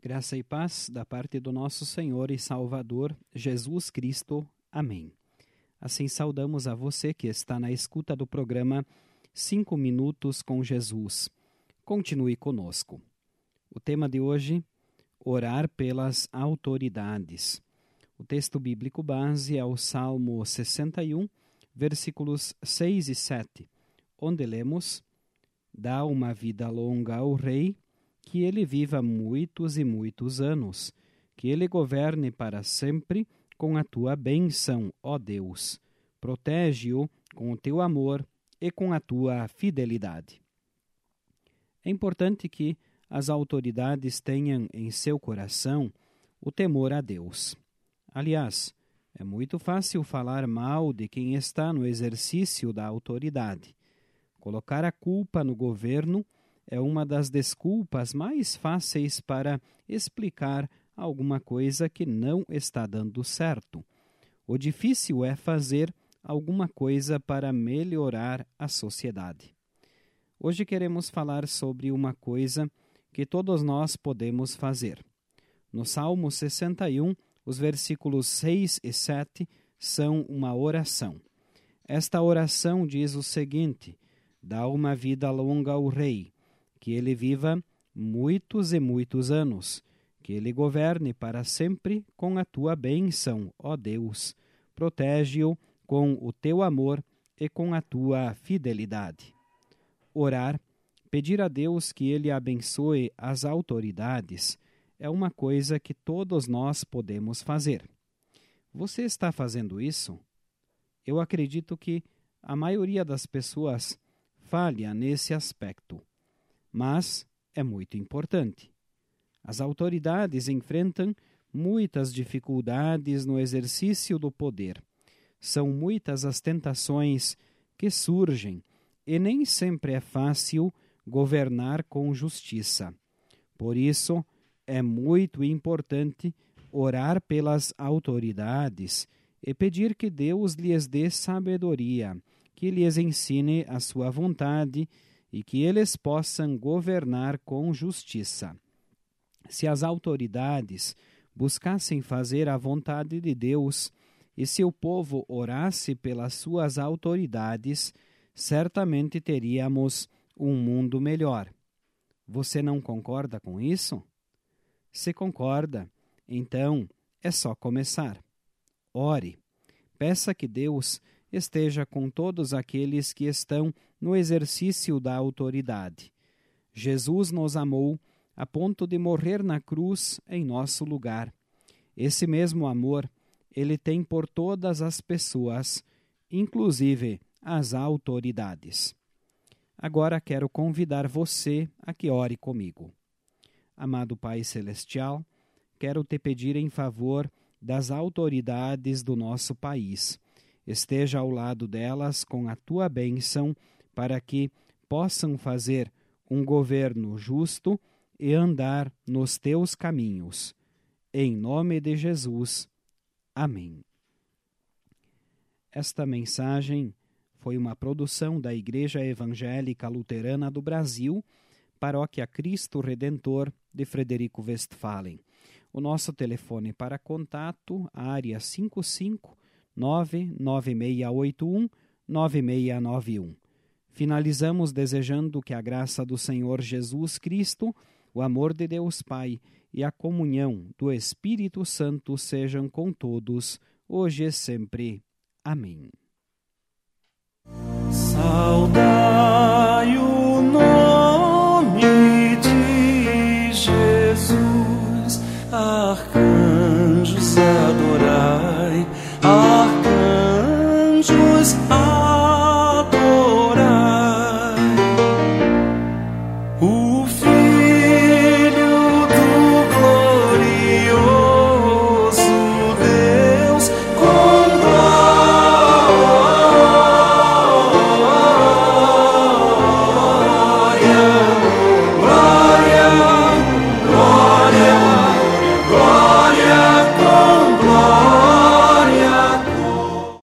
Graça e paz da parte do nosso Senhor e Salvador Jesus Cristo. Amém. Assim saudamos a você que está na escuta do programa Cinco Minutos com Jesus. Continue conosco. O tema de hoje: Orar pelas autoridades. O texto bíblico base é o Salmo 61, versículos 6 e 7, onde lemos: Dá uma vida longa ao Rei que ele viva muitos e muitos anos, que ele governe para sempre com a tua bênção, ó Deus. Protege-o com o teu amor e com a tua fidelidade. É importante que as autoridades tenham em seu coração o temor a Deus. Aliás, é muito fácil falar mal de quem está no exercício da autoridade. Colocar a culpa no governo é uma das desculpas mais fáceis para explicar alguma coisa que não está dando certo. O difícil é fazer alguma coisa para melhorar a sociedade. Hoje queremos falar sobre uma coisa que todos nós podemos fazer. No Salmo 61, os versículos 6 e 7 são uma oração. Esta oração diz o seguinte: Dá uma vida longa ao Rei que ele viva muitos e muitos anos, que ele governe para sempre com a tua bênção, ó Deus. Protege-o com o teu amor e com a tua fidelidade. Orar, pedir a Deus que ele abençoe as autoridades, é uma coisa que todos nós podemos fazer. Você está fazendo isso? Eu acredito que a maioria das pessoas falha nesse aspecto mas é muito importante. As autoridades enfrentam muitas dificuldades no exercício do poder. São muitas as tentações que surgem e nem sempre é fácil governar com justiça. Por isso, é muito importante orar pelas autoridades e pedir que Deus lhes dê sabedoria, que lhes ensine a sua vontade e que eles possam governar com justiça. Se as autoridades buscassem fazer a vontade de Deus e se o povo orasse pelas suas autoridades, certamente teríamos um mundo melhor. Você não concorda com isso? Se concorda, então é só começar. Ore. Peça que Deus esteja com todos aqueles que estão no exercício da autoridade. Jesus nos amou a ponto de morrer na cruz em nosso lugar. Esse mesmo amor ele tem por todas as pessoas, inclusive as autoridades. Agora quero convidar você a que ore comigo. Amado Pai Celestial, quero te pedir em favor das autoridades do nosso país esteja ao lado delas com a tua bênção, para que possam fazer um governo justo e andar nos teus caminhos. Em nome de Jesus. Amém. Esta mensagem foi uma produção da Igreja Evangélica Luterana do Brasil, Paróquia Cristo Redentor de Frederico Westphalen. O nosso telefone para contato, área 55 99681 9691. Finalizamos desejando que a graça do Senhor Jesus Cristo, o amor de Deus Pai e a comunhão do Espírito Santo sejam com todos, hoje e sempre. Amém. Saudai